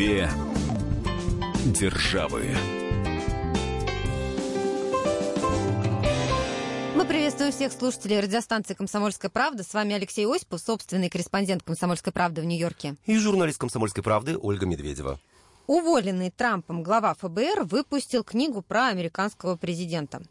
Две державы. Мы приветствуем всех слушателей радиостанции «Комсомольская правда». С вами Алексей Осипов, собственный корреспондент «Комсомольской правды» в Нью-Йорке. И журналист «Комсомольской правды» Ольга Медведева. Уволенный Трампом глава ФБР выпустил книгу про американского президента.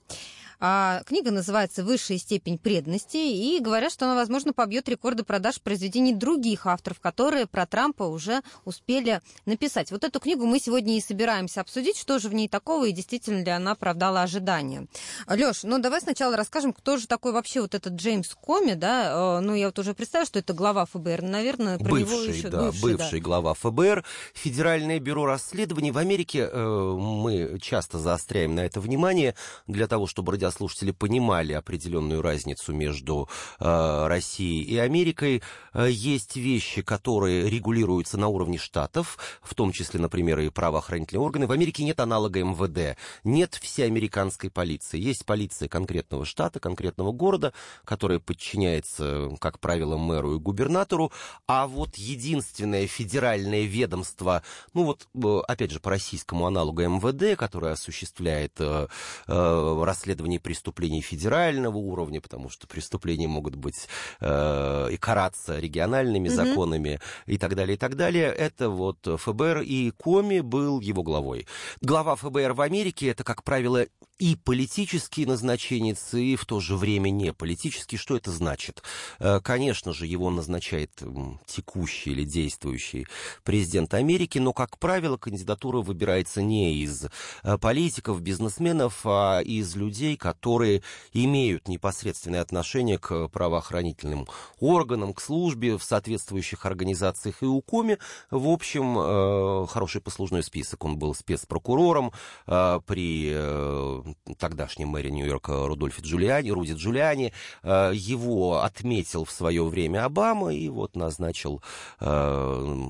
А, книга называется «Высшая степень преданности», и говорят, что она, возможно, побьет рекорды продаж произведений других авторов, которые про Трампа уже успели написать. Вот эту книгу мы сегодня и собираемся обсудить, что же в ней такого, и действительно ли она оправдала ожидания. Леш, ну давай сначала расскажем, кто же такой вообще вот этот Джеймс Коми, да? Э, ну, я вот уже представляю, что это глава ФБР, наверное, про бывший, него еще... Да, бывший, бывший да. глава ФБР. Федеральное бюро расследований в Америке, э, мы часто заостряем на это внимание, для того, чтобы радиослушатели радиослушатели понимали определенную разницу между э, Россией и Америкой. Э, есть вещи, которые регулируются на уровне штатов, в том числе, например, и правоохранительные органы. В Америке нет аналога МВД, нет всеамериканской полиции. Есть полиция конкретного штата, конкретного города, которая подчиняется, как правило, мэру и губернатору, а вот единственное федеральное ведомство, ну вот, э, опять же, по российскому аналогу МВД, которое осуществляет э, э, расследование преступлений федерального уровня, потому что преступления могут быть э, и караться региональными mm-hmm. законами и так далее, и так далее. Это вот ФБР, и Коми был его главой. Глава ФБР в Америке это, как правило, и политический назначенец, и в то же время не политический. Что это значит? Э, конечно же, его назначает текущий или действующий президент Америки, но, как правило, кандидатура выбирается не из э, политиков, бизнесменов, а из людей, которые имеют непосредственное отношение к правоохранительным органам, к службе в соответствующих организациях и УКОМе. В общем, э, хороший послужной список. Он был спецпрокурором при тогдашнем мэре Нью-Йорка Рудольфе Джулиани, Руди Джулиани, э, его отметил в свое время Обама и вот назначил э,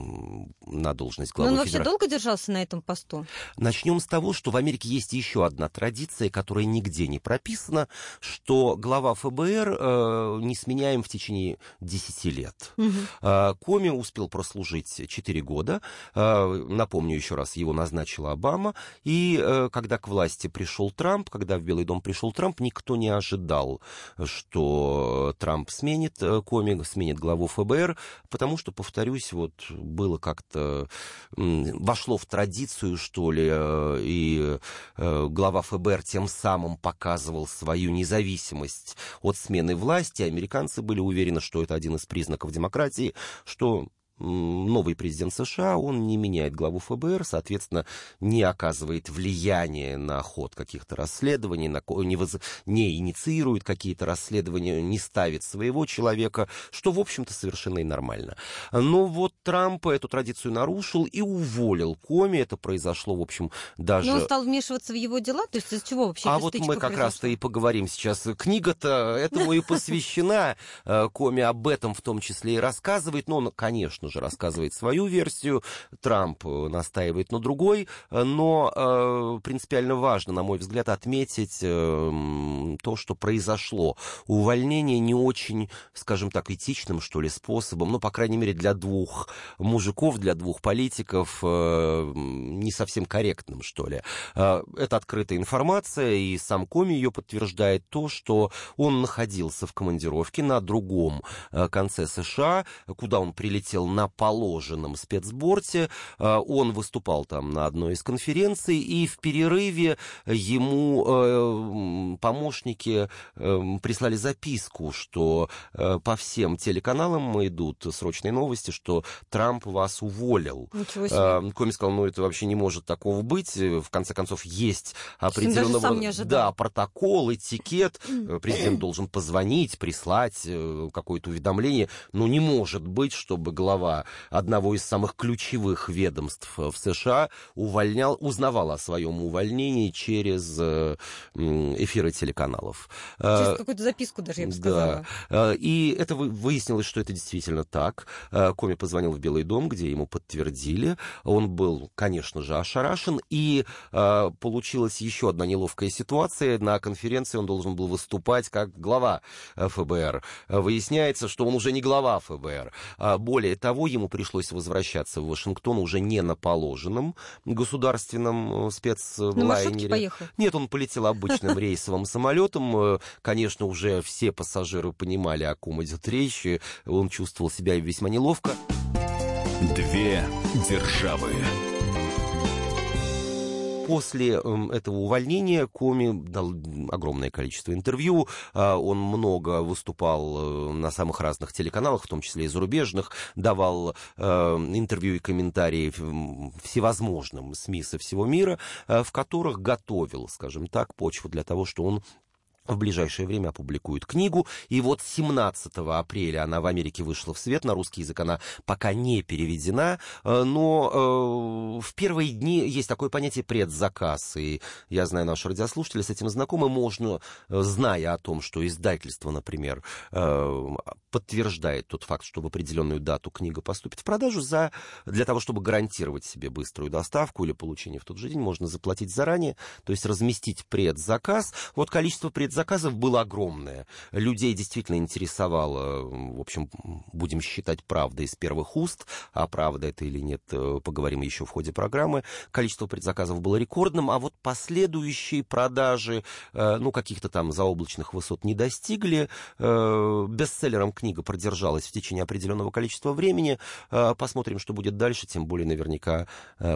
на должность главы Но он федера... вообще долго держался на этом посту? Начнем с того, что в Америке есть еще одна традиция, которая нигде не прописана, что глава ФБР э, не сменяем в течение 10 лет. Угу. Коми успел прослужить 4 года. Напомню еще раз, его назначила Обама. И когда к власти пришел Трамп, Трамп, когда в Белый дом пришел Трамп, никто не ожидал, что Трамп сменит э, комик, сменит главу ФБР, потому что, повторюсь, вот было как-то, вошло в традицию, что ли, э, и э, глава ФБР тем самым показывал свою независимость от смены власти. Американцы были уверены, что это один из признаков демократии, что новый президент США, он не меняет главу ФБР, соответственно, не оказывает влияния на ход каких-то расследований, на, не, воз, не инициирует какие-то расследования, не ставит своего человека, что, в общем-то, совершенно и нормально. Но вот Трамп эту традицию нарушил и уволил Коми. Это произошло, в общем, даже... Но он стал вмешиваться в его дела? То есть из чего вообще А вот мы как раз-то и поговорим сейчас. Книга-то этому и посвящена. Э, Коми об этом в том числе и рассказывает. Но он, конечно, же, рассказывает свою версию, Трамп э, настаивает на другой, но э, принципиально важно, на мой взгляд, отметить э, то, что произошло. Увольнение не очень, скажем так, этичным, что ли, способом, ну, по крайней мере, для двух мужиков, для двух политиков э, не совсем корректным, что ли. Э, это открытая информация, и сам Коми ее подтверждает то, что он находился в командировке на другом э, конце США, куда он прилетел на положенном спецборте. Э, он выступал там на одной из конференций, и в перерыве ему э, помощники э, прислали записку, что по всем телеканалам идут срочные новости, что Трамп вас уволил. Коми сказал, ну это вообще не может такого быть. В конце концов, есть определенного да, протокол, этикет. Президент должен позвонить, прислать какое-то уведомление. Но не может быть, чтобы глава одного из самых ключевых ведомств в США увольнял, узнавал о своем увольнении через э, эфиры телеканалов. Через э, какую-то записку даже, я бы сказала. Да. Э, и это выяснилось, что это действительно так. Коми позвонил в Белый дом, где ему подтвердили. Он был, конечно же, ошарашен. И получилась еще одна неловкая ситуация. На конференции он должен был выступать как глава ФБР. Выясняется, что он уже не глава ФБР. Более того, того, ему пришлось возвращаться в Вашингтон уже не на положенном государственном э, спецлайнере. поехал? Нет, он полетел обычным рейсовым самолетом. Э, конечно, уже все пассажиры понимали, о ком идет речь. Он чувствовал себя весьма неловко. Две державы после эм, этого увольнения Коми дал огромное количество интервью. А, он много выступал э, на самых разных телеканалах, в том числе и зарубежных, давал э, интервью и комментарии всевозможным СМИ со всего мира, э, в которых готовил, скажем так, почву для того, что он в ближайшее время опубликуют книгу. И вот 17 апреля она в Америке вышла в свет. На русский язык она пока не переведена. Э, но э, в первые дни есть такое понятие предзаказ. И я знаю, наши радиослушатели с этим знакомы. Можно, э, зная о том, что издательство, например, подтверждает тот факт, что в определенную дату книга поступит в продажу, за, для того, чтобы гарантировать себе быструю доставку или получение в тот же день, можно заплатить заранее, то есть разместить предзаказ. Вот количество предзаказов заказов было огромное. Людей действительно интересовало, в общем, будем считать правдой из первых уст, а правда это или нет, э, поговорим еще в ходе программы. Количество предзаказов было рекордным, а вот последующие продажи, э, ну, каких-то там заоблачных высот не достигли. Э, бестселлером книга продержалась в течение определенного количества времени. Посмотрим, что будет дальше, тем более наверняка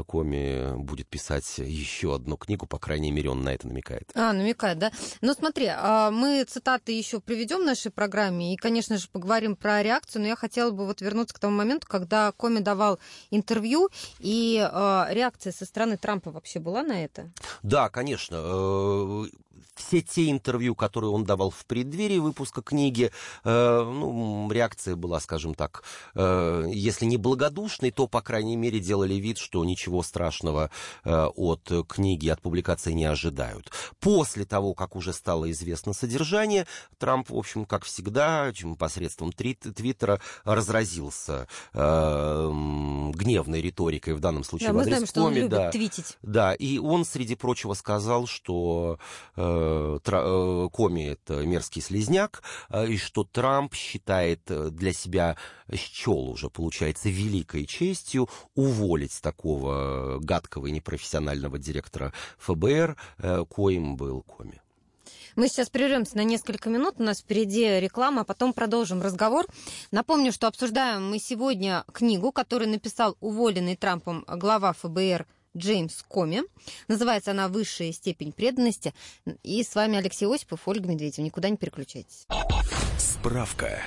Коми будет писать еще одну книгу, по крайней мере, он на это намекает. А, намекает, да? Ну, смотри, мы цитаты еще приведем в нашей программе и, конечно же, поговорим про реакцию, но я хотела бы вот вернуться к тому моменту, когда Коми давал интервью, и а, реакция со стороны Трампа вообще была на это? Да, конечно. Все те интервью, которые он давал в преддверии выпуска книги, э, ну, реакция была, скажем так, э, если не благодушной, то, по крайней мере, делали вид, что ничего страшного э, от книги, от публикации не ожидают. После того, как уже стало известно содержание, Трамп, в общем, как всегда, посредством твиттера разразился э, гневной риторикой, в данном случае да, в адрес мы знаем, что он любит да, твитить. Да, и он, среди прочего, сказал, что э, Коми это мерзкий слезняк, э, и что Трамп считает для себя, счел уже, получается, великой честью уволить такого гадкого и непрофессионального директора ФБР, коим был Коми. Мы сейчас прервемся на несколько минут. У нас впереди реклама, а потом продолжим разговор. Напомню, что обсуждаем мы сегодня книгу, которую написал уволенный Трампом глава ФБР Джеймс Коми. Называется она «Высшая степень преданности». И с вами Алексей Осипов, Ольга Медведева. Никуда не переключайтесь. Справка.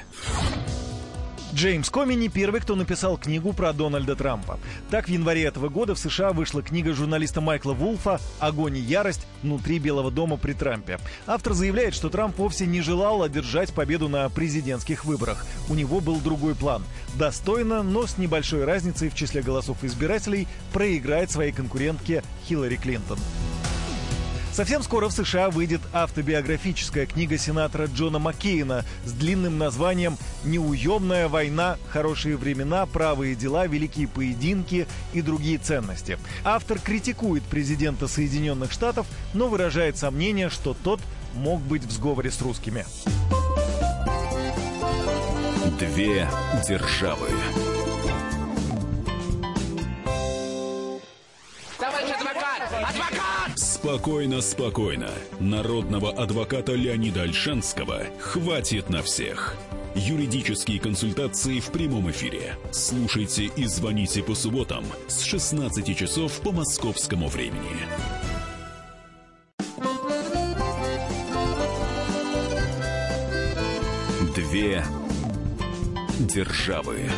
Джеймс Коми не первый, кто написал книгу про Дональда Трампа. Так, в январе этого года в США вышла книга журналиста Майкла Вулфа «Огонь и ярость. Внутри Белого дома при Трампе». Автор заявляет, что Трамп вовсе не желал одержать победу на президентских выборах. У него был другой план. Достойно, но с небольшой разницей в числе голосов избирателей проиграть своей конкурентке Хиллари Клинтон. Совсем скоро в США выйдет автобиографическая книга сенатора Джона Маккейна с длинным названием «Неуемная война. Хорошие времена. Правые дела. Великие поединки и другие ценности». Автор критикует президента Соединенных Штатов, но выражает сомнение, что тот мог быть в сговоре с русскими. Две державы. Спокойно, спокойно. Народного адвоката Леонида Альшанского хватит на всех. Юридические консультации в прямом эфире. Слушайте и звоните по субботам с 16 часов по московскому времени. Две державы.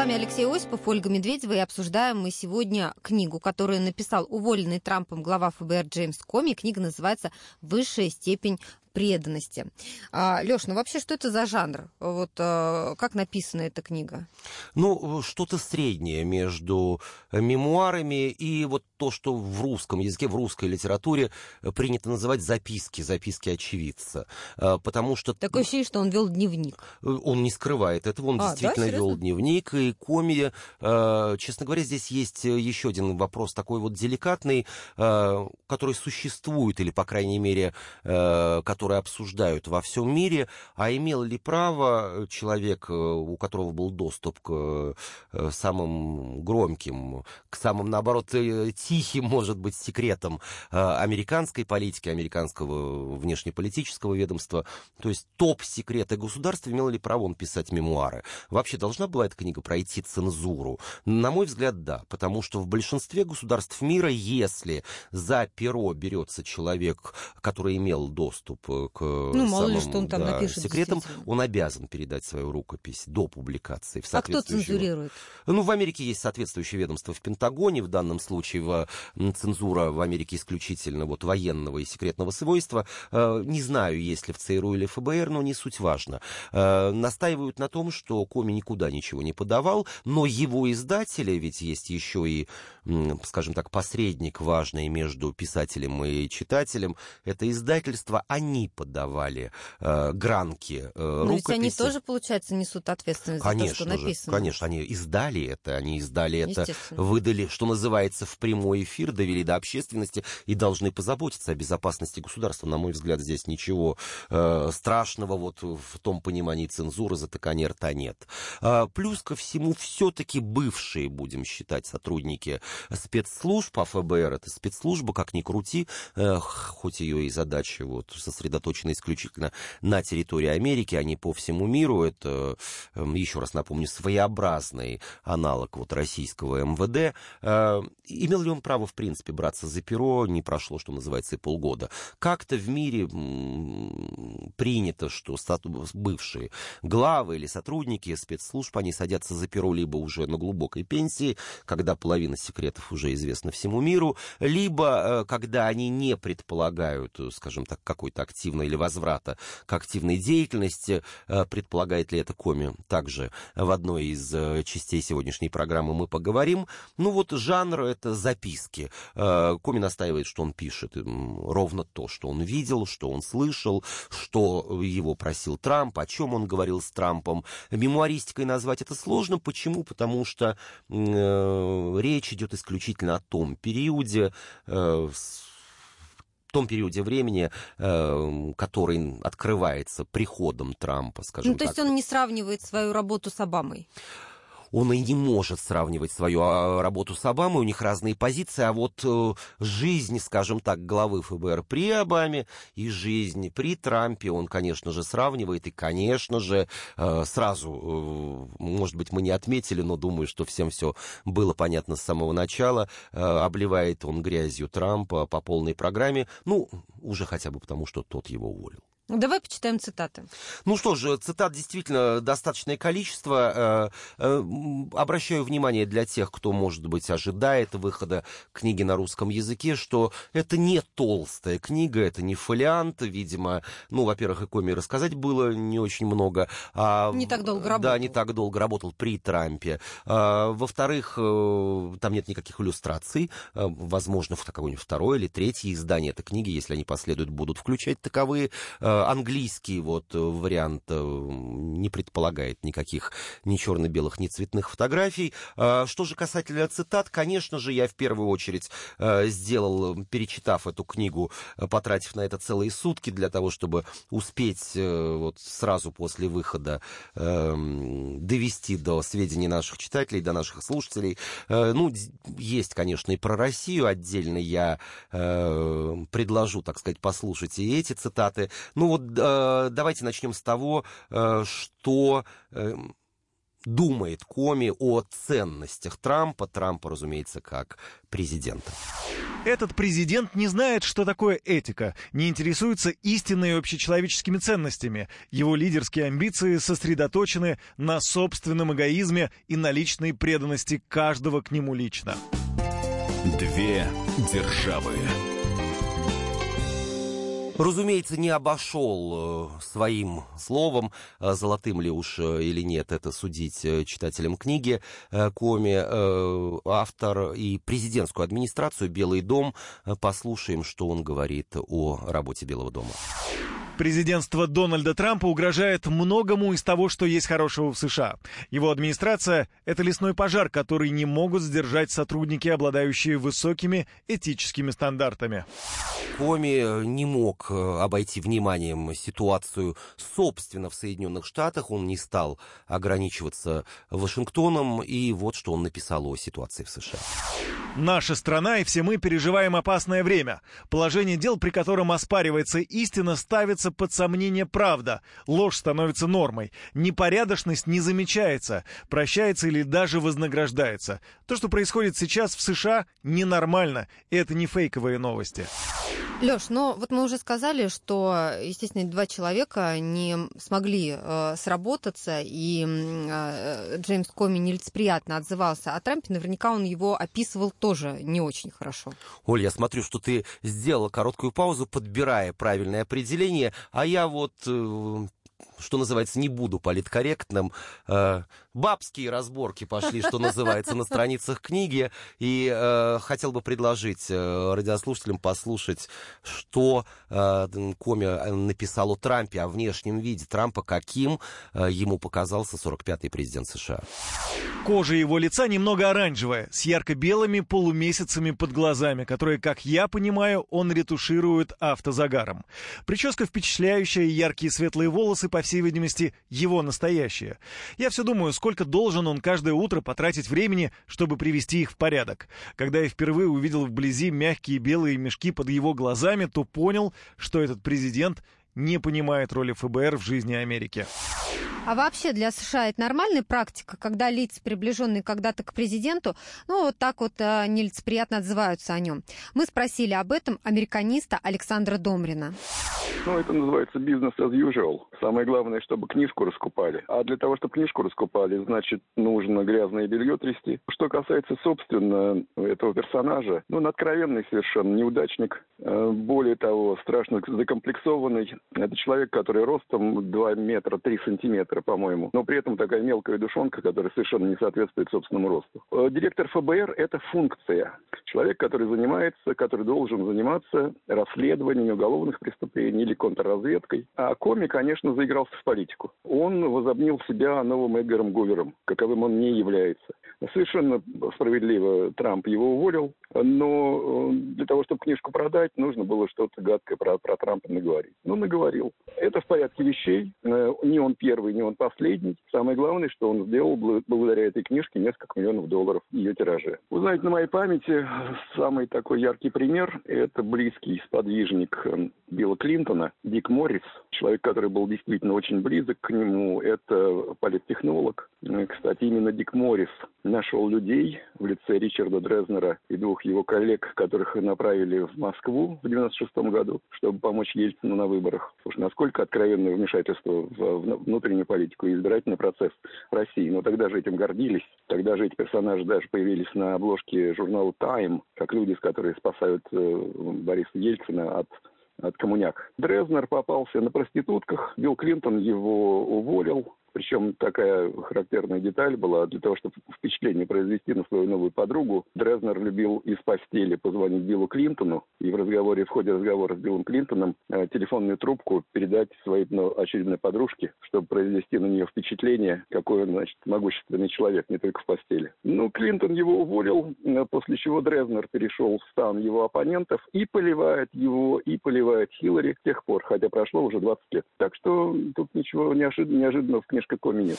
Вами Алексей Осипов, Ольга Медведева, и обсуждаем мы сегодня книгу, которую написал уволенный Трампом глава ФБР Джеймс Коми. Книга называется «Высшая степень преданности. А, Леш, ну вообще что это за жанр? Вот а, как написана эта книга? Ну, что-то среднее между мемуарами и вот то, что в русском языке, в русской литературе принято называть записки, записки очевидца. А, потому что... Такое ощущение, что он вел дневник. Он не скрывает этого, он а, действительно да, вел дневник. И коми, а, честно говоря, здесь есть еще один вопрос такой вот деликатный, который существует, или, по крайней мере, который которые обсуждают во всем мире, а имел ли право человек, у которого был доступ к самым громким, к самым, наоборот, тихим, может быть, секретам американской политики, американского внешнеполитического ведомства, то есть топ-секреты государства, имел ли право он писать мемуары? Вообще должна была эта книга пройти цензуру? На мой взгляд, да, потому что в большинстве государств мира, если за перо берется человек, который имел доступ к ну, мало самым, ли, что он там да, напишет, секретам, он обязан передать свою рукопись до публикации. В а кто цензурирует? Ну, в Америке есть соответствующее ведомство в Пентагоне, в данном случае в, цензура в Америке исключительно вот военного и секретного свойства. Э, не знаю, есть ли в ЦРУ или ФБР, но не суть важно. Э, настаивают на том, что Коми никуда ничего не подавал, но его издатели, ведь есть еще и, скажем так, посредник важный между писателем и читателем, это издательство, они подавали э, гранки, э, Но ведь они тоже, получается, несут ответственность конечно за то, что написано. Же, конечно, они издали это, они издали это, выдали, что называется, в прямой эфир, довели до общественности и должны позаботиться о безопасности государства. На мой взгляд, здесь ничего э, страшного вот в том понимании цензуры, затыкания рта нет. А, плюс ко всему, все-таки бывшие, будем считать, сотрудники спецслужб, а ФБР это спецслужба, как ни крути, э, хоть ее и задача вот, сосредоточена исключительно на территории Америки, а не по всему миру. Это, эм, еще раз напомню, своеобразный аналог вот российского МВД. Э, имел ли он право, в принципе, браться за перо? Не прошло, что называется, и полгода. Как-то в мире принято, что бывшие главы или сотрудники спецслужб, они садятся за перо либо уже на глубокой пенсии, когда половина секретов уже известна всему миру, либо э, когда они не предполагают, скажем так, какой-то активной или возврата к активной деятельности. Э, предполагает ли это Коми? Также в одной из э, частей сегодняшней программы мы поговорим. Ну вот жанр — это записки. Коми настаивает, что он пишет ровно то, что он видел, что он слышал, что его просил Трамп, о чем он говорил с Трампом. Мемуаристикой назвать это сложно. Почему? Потому что э, речь идет исключительно о том периоде, э, том периоде времени, э, который открывается приходом Трампа, скажем так. Ну, то так. есть он не сравнивает свою работу с Обамой? Он и не может сравнивать свою а, работу с Обамой, у них разные позиции, а вот э, жизнь, скажем так, главы ФБР при Обаме и жизнь при Трампе он, конечно же, сравнивает, и, конечно же, э, сразу, э, может быть, мы не отметили, но думаю, что всем все было понятно с самого начала, обливает он грязью Трампа по полной программе, ну, уже хотя бы потому, что тот его уволил. Давай почитаем цитаты. Ну что же, цитат действительно достаточное количество. Э, э, обращаю внимание для тех, кто, может быть, ожидает выхода книги на русском языке, что это не толстая книга, это не фолиант, видимо. Ну, во-первых, и коми рассказать было не очень много. А, не так долго работал. Да, не так долго работал при Трампе. А, во-вторых, там нет никаких иллюстраций. Возможно, в какое-нибудь второе или третье издание этой книги, если они последуют, будут включать таковые английский вот э, вариант э, не предполагает никаких ни черно-белых, ни цветных фотографий. Что же касательно цитат, конечно же, я в первую очередь э, сделал, перечитав эту книгу, потратив на это целые сутки для того, чтобы успеть вот сразу после выхода эм, довести до сведений наших читателей, до наших слушателей. Ну, есть, конечно, и про Россию отдельно я предложу, так сказать, послушать и эти цитаты. Ну, вот э, давайте начнем с того, э, что э, думает Коми о ценностях Трампа. Трампа, разумеется, как президента. Этот президент не знает, что такое этика, не интересуется истинными общечеловеческими ценностями. Его лидерские амбиции сосредоточены на собственном эгоизме и на личной преданности каждого к нему лично. Две державы. Разумеется, не обошел э, своим словом, э, золотым ли уж э, или нет, это судить читателям книги Коми, автор и президентскую администрацию «Белый дом». Послушаем, что он говорит о работе Белого дома. Президентство Дональда Трампа угрожает многому из того, что есть хорошего в США. Его администрация — это лесной пожар, который не могут сдержать сотрудники, обладающие высокими этическими стандартами. Коми не мог э, обойти вниманием ситуацию, собственно, в Соединенных Штатах. Он не стал ограничиваться Вашингтоном. И вот что он написал о ситуации в США. Наша страна и все мы переживаем опасное время. Положение дел, при котором оспаривается истина, ставится под сомнение правда. Ложь становится нормой. Непорядочность не замечается, прощается или даже вознаграждается. То, что происходит сейчас в США, ненормально. И это не фейковые новости. Леш, ну вот мы уже сказали, что, естественно, два человека не смогли э, сработаться, и э, Джеймс Коми нелицеприятно отзывался о Трампе. Наверняка он его описывал тоже не очень хорошо. Оль, я смотрю, что ты сделала короткую паузу, подбирая правильное определение, а я вот э, что называется, не буду политкорректным. Э, бабские разборки пошли, что называется, на страницах книги. И э, хотел бы предложить э, радиослушателям послушать, что э, Коми написал о Трампе, о внешнем виде Трампа, каким э, ему показался 45-й президент США. Кожа его лица немного оранжевая, с ярко-белыми полумесяцами под глазами, которые, как я понимаю, он ретуширует автозагаром. Прическа впечатляющая, яркие светлые волосы, по всей видимости, его настоящие. Я все думаю, сколько должен он каждое утро потратить времени, чтобы привести их в порядок. Когда я впервые увидел вблизи мягкие белые мешки под его глазами, то понял, что этот президент не понимает роли ФБР в жизни Америки. А вообще для США это нормальная практика, когда лица, приближенные когда-то к президенту, ну вот так вот э, нелицеприятно отзываются о нем. Мы спросили об этом американиста Александра Домрина. Ну, это называется бизнес as usual. Самое главное, чтобы книжку раскупали. А для того, чтобы книжку раскупали, значит, нужно грязное белье трясти. Что касается, собственно, этого персонажа, ну, он откровенный совершенно неудачник. Э, более того, страшно закомплексованный. Это человек, который ростом 2 метра 3 сантиметра, по-моему. Но при этом такая мелкая душонка, которая совершенно не соответствует собственному росту. Э, директор ФБР – это функция. Человек, который занимается, который должен заниматься расследованием уголовных преступлений или контрразведкой. А Коми, конечно, заигрался в политику. Он возобнил себя новым Эдгаром Гувером, каковым он не является. Совершенно справедливо Трамп его уволил, но э, для того, чтобы книжку продать, нужно было что-то гадкое про, про Трампа наговорить. Ну, наговорил. Это в порядке вещей. Э, не он первый, не он последний. Самое главное, что он сделал благодаря этой книжке несколько миллионов долларов ее тираже. Вы знаете, на моей памяти самый такой яркий пример – это близкий сподвижник э, Билла Клинтона, Дик Моррис, человек, который был действительно очень близок к нему. Это политтехнолог. Кстати, именно Дик Моррис нашел людей в лице Ричарда Дрезнера и двух его коллег, которых направили в Москву в 96 году, чтобы помочь Ельцину на выборах. Уж насколько откровенное вмешательство в внутреннюю политику и избирательный процесс России. Но тогда же этим гордились. Тогда же эти персонажи даже появились на обложке журнала Time, как люди, которые спасают э, Бориса Ельцина от от коммуняк. Дрезнер попался на проститутках, Билл Клинтон его уволил, причем такая характерная деталь была, для того, чтобы впечатление произвести на свою новую подругу, Дрезнер любил из постели позвонить Биллу Клинтону и в разговоре, в ходе разговора с Биллом Клинтоном э, телефонную трубку передать своей ну, очередной подружке, чтобы произвести на нее впечатление, какой он, значит, могущественный человек, не только в постели. Ну, Клинтон его уволил, э, после чего Дрезнер перешел в стан его оппонентов и поливает его, и поливает Хиллари с тех пор, хотя прошло уже 20 лет. Так что тут ничего неожиданного в книжке немножко коми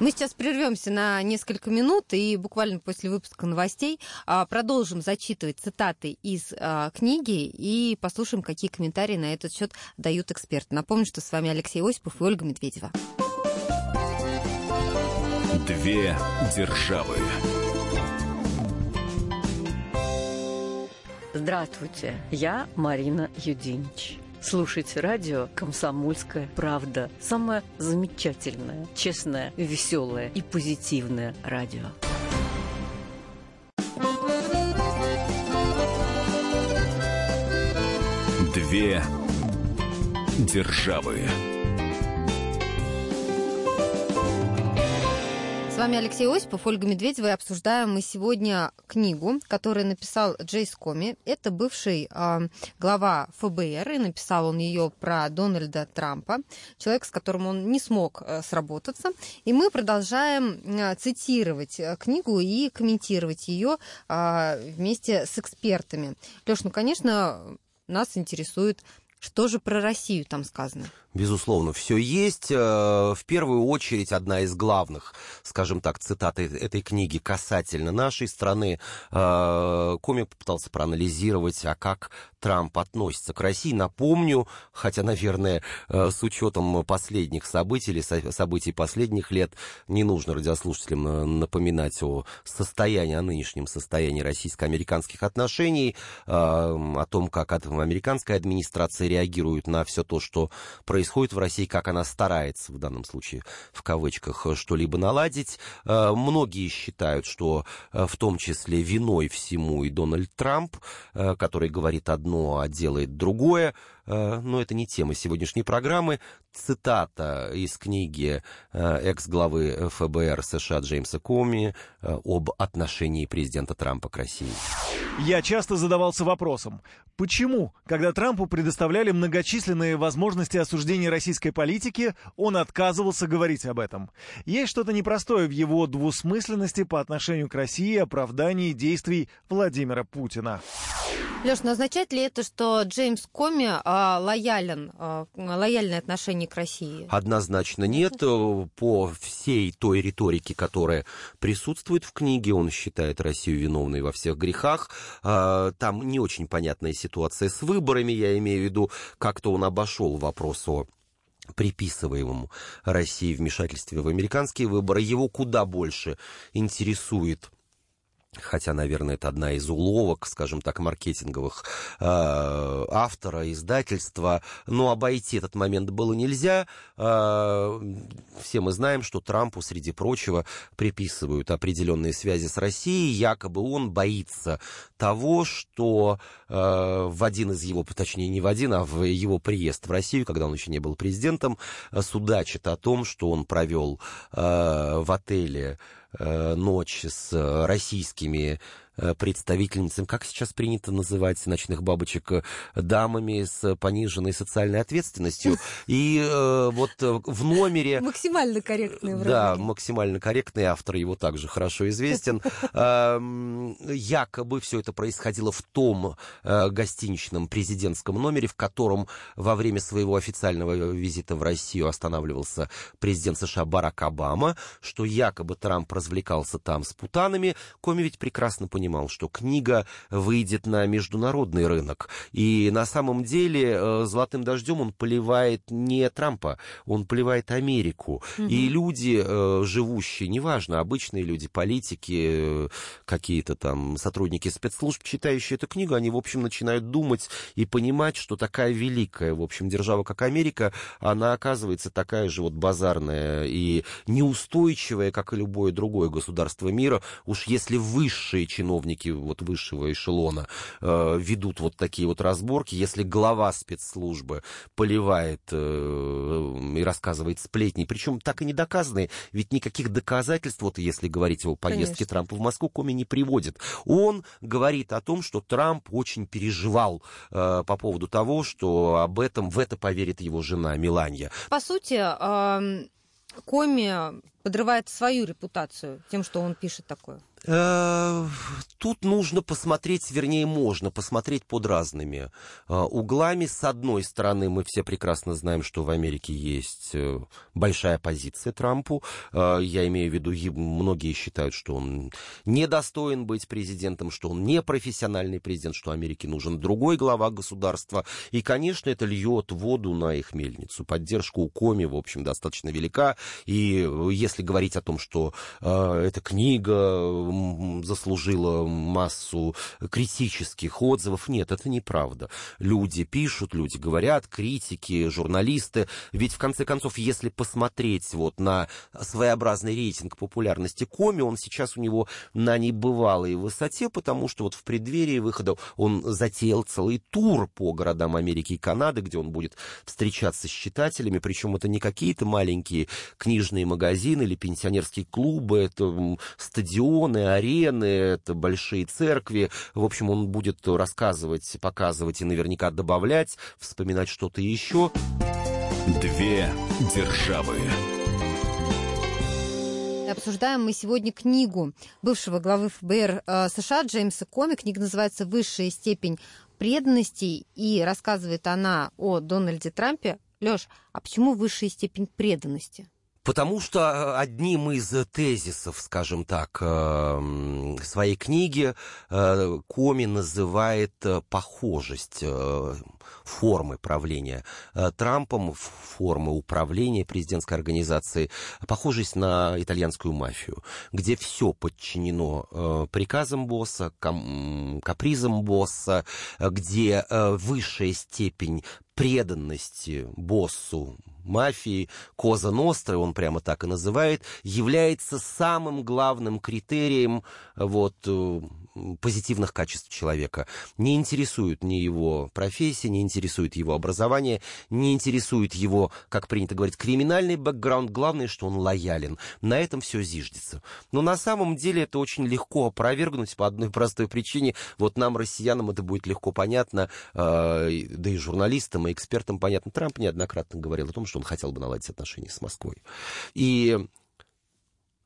Мы сейчас прервемся на несколько минут и буквально после выпуска новостей а, продолжим зачитывать цитаты из а, книги и послушаем, какие комментарии на этот счет дают эксперты. Напомню, что с вами Алексей Осипов и Ольга Медведева. Две державы. Здравствуйте, я Марина Юдинич. Слушайте радио «Комсомольская правда». Самое замечательное, честное, веселое и позитивное радио. Две державы. С вами Алексей Осипов, Ольга Медведева, и обсуждаем мы сегодня книгу, которую написал Джейс Коми. Это бывший э, глава ФБР, и написал он ее про Дональда Трампа, человек, с которым он не смог э, сработаться. И мы продолжаем э, цитировать книгу и комментировать ее э, вместе с экспертами. Леш, ну, конечно, нас интересует, что же про Россию там сказано. Безусловно, все есть. Э, в первую очередь, одна из главных, скажем так, цитат этой книги касательно нашей страны. Э, комик попытался проанализировать, а как Трамп относится к России. Напомню, хотя, наверное, э, с учетом последних событий или событий последних лет, не нужно радиослушателям напоминать о состоянии, о нынешнем состоянии российско-американских отношений, о том, как американская администрация реагирует на все то, что происходит в России, как она старается, в данном случае, в кавычках, что-либо наладить. Э, многие считают, что э, в том числе виной всему и Дональд Трамп, э, который говорит одно, а делает другое. Но это не тема сегодняшней программы. Цитата из книги экс-главы ФБР США Джеймса Коми об отношении президента Трампа к России. Я часто задавался вопросом, почему, когда Трампу предоставляли многочисленные возможности осуждения российской политики, он отказывался говорить об этом? Есть что-то непростое в его двусмысленности по отношению к России и оправдании действий Владимира Путина. Леш, но означает ли это, что Джеймс Коми а, лоялен, а, лояльное отношение к России? Однозначно нет. По всей той риторике, которая присутствует в книге, он считает Россию виновной во всех грехах. А, там не очень понятная ситуация с выборами, я имею в виду, как-то он обошел вопрос о приписываемому России вмешательстве в американские выборы. Его куда больше интересует хотя, наверное, это одна из уловок, скажем так, маркетинговых э, автора, издательства, но обойти этот момент было нельзя. Э, все мы знаем, что Трампу, среди прочего, приписывают определенные связи с Россией, якобы он боится того, что э, в один из его, точнее, не в один, а в его приезд в Россию, когда он еще не был президентом, судачит о том, что он провел э, в отеле ночь с э, российскими Э, представительницам, как сейчас принято называть ночных бабочек, э, дамами с пониженной социальной ответственностью. И э, вот э, в номере... Максимально корректный Да, максимально корректный автор, его также хорошо известен. Якобы все это происходило в том гостиничном президентском номере, в котором во время своего официального визита в Россию останавливался президент США Барак Обама, что якобы Трамп развлекался там с путанами. Коми ведь прекрасно понимал, понимал, что книга выйдет на международный рынок. И на самом деле э, «Золотым дождем» он поливает не Трампа, он поливает Америку. Угу. И люди, э, живущие, неважно, обычные люди, политики, э, какие-то там сотрудники спецслужб, читающие эту книгу, они, в общем, начинают думать и понимать, что такая великая, в общем, держава, как Америка, она оказывается такая же вот базарная и неустойчивая, как и любое другое государство мира. Уж если высшие чиновники чиновники вот высшего эшелона э, ведут вот такие вот разборки, если глава спецслужбы поливает э, и рассказывает сплетни, причем так и не доказанные, ведь никаких доказательств, вот если говорить о поездке Конечно. Трампа в Москву, Коми не приводит. Он говорит о том, что Трамп очень переживал э, по поводу того, что об этом, в это поверит его жена Миланья. По сути, э, Коми подрывает свою репутацию тем, что он пишет такое. Э, тут нужно посмотреть, вернее, можно посмотреть под разными э, углами. С одной стороны, мы все прекрасно знаем, что в Америке есть э, большая оппозиция Трампу. Я имею в виду, многие считают, что он недостоин быть президентом, что он не профессиональный президент, что Америке нужен другой глава государства. И, конечно, это льет воду на их мельницу. Поддержка у Коми, в общем, достаточно велика. И если говорить о том, что эта книга заслужила массу критических отзывов. Нет, это неправда. Люди пишут, люди говорят, критики, журналисты. Ведь, в конце концов, если посмотреть вот на своеобразный рейтинг популярности Коми, он сейчас у него на небывалой высоте, потому что вот в преддверии выхода он затеял целый тур по городам Америки и Канады, где он будет встречаться с читателями, причем это не какие-то маленькие книжные магазины или пенсионерские клубы, это стадионы, арены, это большие церкви. В общем, он будет рассказывать, показывать и наверняка добавлять, вспоминать что-то еще. Две державы. Обсуждаем мы сегодня книгу бывшего главы ФБР э, США Джеймса Коми. Книга называется «Высшая степень преданности», и рассказывает она о Дональде Трампе. Лёш, а почему высшая степень преданности? Потому что э, одним из тезисов, скажем так, э, своей книги э, Коми называет похожесть формы правления Трампом, формы управления президентской организации, похожесть на итальянскую мафию, где все подчинено приказам босса, капризам босса, где высшая степень преданности боссу мафии, Коза Ностры, он прямо так и называет, является самым главным критерием вот, э, позитивных качеств человека. Не интересует ни его профессия, не интересует его образование, не интересует его, как принято говорить, криминальный бэкграунд. Главное, что он лоялен. На этом все зиждется. Но на самом деле это очень легко опровергнуть по одной простой причине. Вот нам, россиянам, это будет легко понятно, э, да и журналистам, и экспертам понятно. Трамп неоднократно говорил о том, что он хотел бы наладить отношения с Москвой. И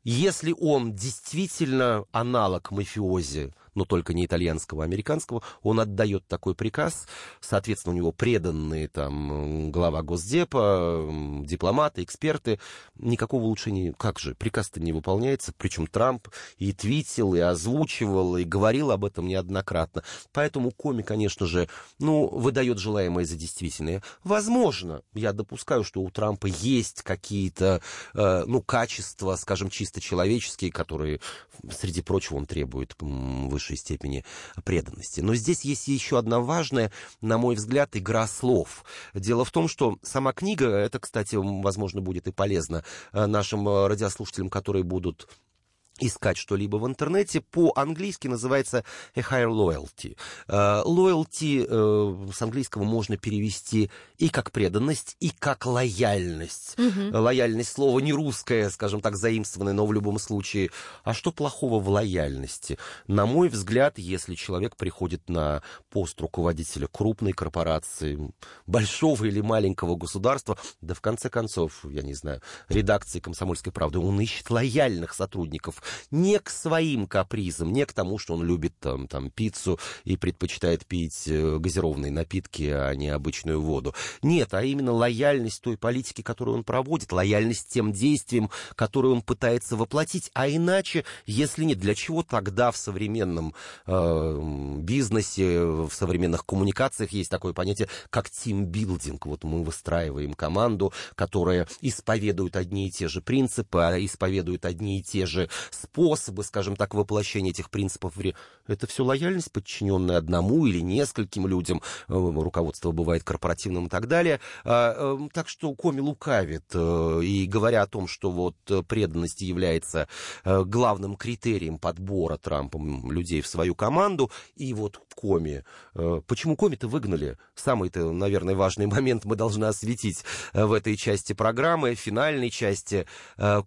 если он действительно аналог мафиози, но только не итальянского, а американского, он отдает такой приказ, соответственно, у него преданные там глава Госдепа, дипломаты, эксперты, никакого улучшения, как же, приказ-то не выполняется, причем Трамп и твитил, и озвучивал, и говорил об этом неоднократно. Поэтому Коми, конечно же, ну, выдает желаемое за действительное. Возможно, я допускаю, что у Трампа есть какие-то, э, ну, качества, скажем, чисто человеческие, которые, среди прочего, он требует высшей степени преданности. Но здесь есть еще одна важная, на мой взгляд, игра слов. Дело в том, что сама книга, это, кстати, возможно, будет и полезно э, нашим э, радиослушателям, которые будут искать что-либо в интернете. По-английски называется a higher loyalty. Uh, loyalty uh, с английского можно перевести и как преданность, и как лояльность. Mm-hmm. Лояльность слово не русское, скажем так, заимствованное, но в любом случае. А что плохого в лояльности? На мой взгляд, если человек приходит на пост руководителя крупной корпорации, большого или маленького государства, да в конце концов, я не знаю, редакции «Комсомольской правды», он ищет лояльных сотрудников, не к своим капризам, не к тому, что он любит там, там пиццу и предпочитает пить э, газированные напитки, а не обычную воду. Нет, а именно лояльность той политики, которую он проводит, лояльность тем действиям, которые он пытается воплотить. А иначе, если нет, для чего тогда в современном э, бизнесе, в современных коммуникациях есть такое понятие, как тимбилдинг. Вот мы выстраиваем команду, которая исповедует одни и те же принципы, а исповедует одни и те же способы, скажем так, воплощения этих принципов. Это все лояльность, подчиненная одному или нескольким людям. Э, руководство бывает корпоративным и так далее. А, эм, так что Коми лукавит. Э, и говоря о том, что вот преданность является э, главным критерием подбора Трампом людей в свою команду, и вот Коми. Почему Коми-то выгнали? Самый-то, наверное, важный момент мы должны осветить в этой части программы, финальной части.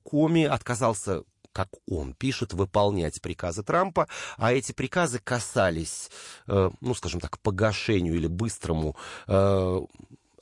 Коми отказался как он пишет, выполнять приказы Трампа, а эти приказы касались, э, ну, скажем так, погашению или быстрому э,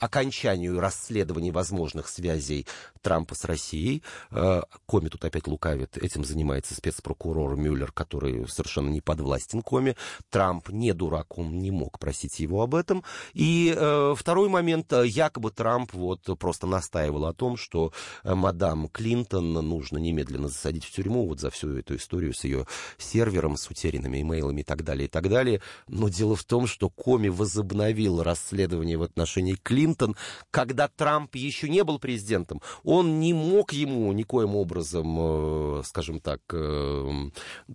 окончанию расследований возможных связей Трампа с Россией. Э, Коми тут опять лукавит. Этим занимается спецпрокурор Мюллер, который совершенно не подвластен Коми. Трамп не дурак, он не мог просить его об этом. И э, второй момент. Якобы Трамп вот просто настаивал о том, что э, мадам Клинтон нужно немедленно засадить в тюрьму вот за всю эту историю с ее сервером, с утерянными имейлами и так далее, и так далее. Но дело в том, что Коми возобновил расследование в отношении Клинтон Клинтон, когда Трамп еще не был президентом, он не мог ему никоим образом, скажем так,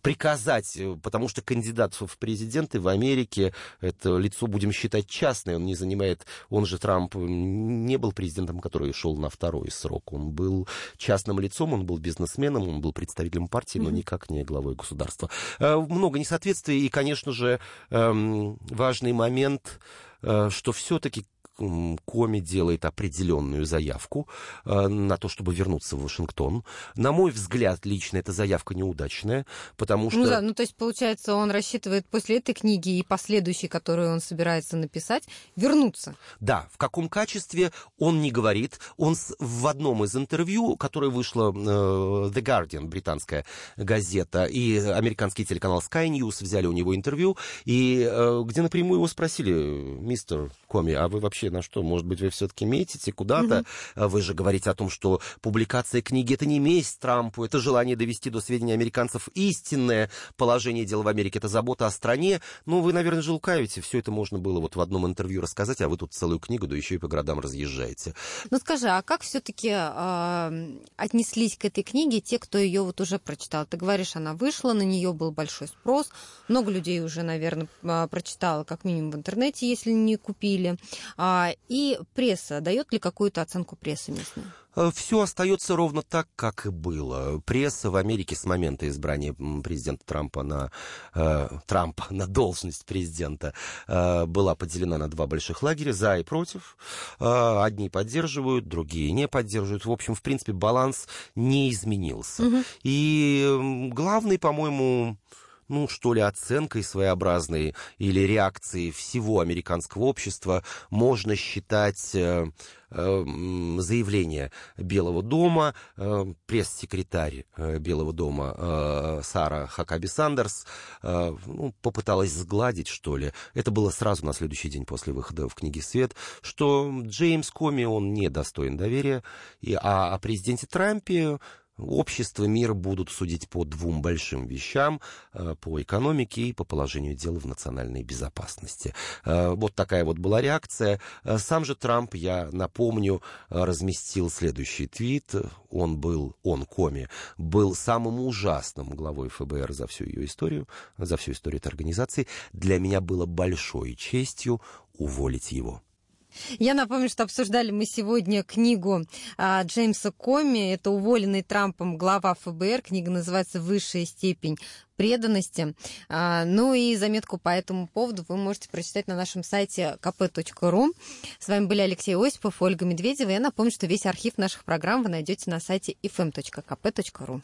приказать, потому что кандидат в президенты в Америке, это лицо, будем считать, частное, он не занимает, он же Трамп не был президентом, который шел на второй срок, он был частным лицом, он был бизнесменом, он был представителем партии, но никак не главой государства. Э, много несоответствий, и, конечно же, эм, важный момент, э, что все-таки Коми делает определенную заявку э, на то, чтобы вернуться в Вашингтон. На мой взгляд, лично эта заявка неудачная, потому ну что... Ну да, ну то есть, получается, он рассчитывает после этой книги и последующей, которую он собирается написать, вернуться. Да, в каком качестве он не говорит. Он в одном из интервью, которое вышло э, The Guardian, британская газета, и американский телеканал Sky News взяли у него интервью, и э, где напрямую его спросили, мистер Коми, а вы вообще на что? Может быть, вы все-таки метите куда-то? Mm-hmm. Вы же говорите о том, что публикация книги — это не месть Трампу, это желание довести до сведения американцев истинное положение дел в Америке, это забота о стране. Ну, вы, наверное, же лукавите. Все это можно было вот в одном интервью рассказать, а вы тут целую книгу, да еще и по городам разъезжаете. Ну, скажи, а как все-таки э, отнеслись к этой книге те, кто ее вот уже прочитал? Ты говоришь, она вышла, на нее был большой спрос, много людей уже, наверное, а, прочитало, как минимум в интернете, если не купили. А, и пресса, дает ли какую-то оценку прессы местной? Э, Все остается ровно так, как и было. Пресса в Америке с момента избрания президента Трампа на, э, Трампа на должность президента э, была поделена на два больших лагеря, за и против. Э, одни поддерживают, другие не поддерживают. В общем, в принципе, баланс не изменился. Угу. И главный, по-моему, ну, что ли, оценкой своеобразной или реакцией всего американского общества можно считать э, э, заявление Белого дома, э, пресс-секретарь э, Белого дома э, Сара Хакаби Сандерс э, ну, попыталась сгладить, что ли. Это было сразу на следующий день после выхода в книге «Свет», что Джеймс Коми, он не достоин доверия, и, а о президенте Трампе Общество, мир будут судить по двум большим вещам, э, по экономике и по положению дел в национальной безопасности. Э, вот такая вот была реакция. Э, сам же Трамп, я напомню, разместил следующий твит. Он был, он, Коми, был самым ужасным главой ФБР за всю ее историю, за всю историю этой организации. Для меня было большой честью уволить его. Я напомню, что обсуждали мы сегодня книгу а, Джеймса Коми. Это уволенный Трампом глава ФБР. Книга называется «Высшая степень преданности». А, ну и заметку по этому поводу вы можете прочитать на нашем сайте kp.ru. С вами были Алексей Осипов, Ольга Медведева. Я напомню, что весь архив наших программ вы найдете на сайте fm.kp.ru.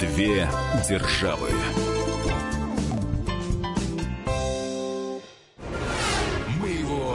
Две державы.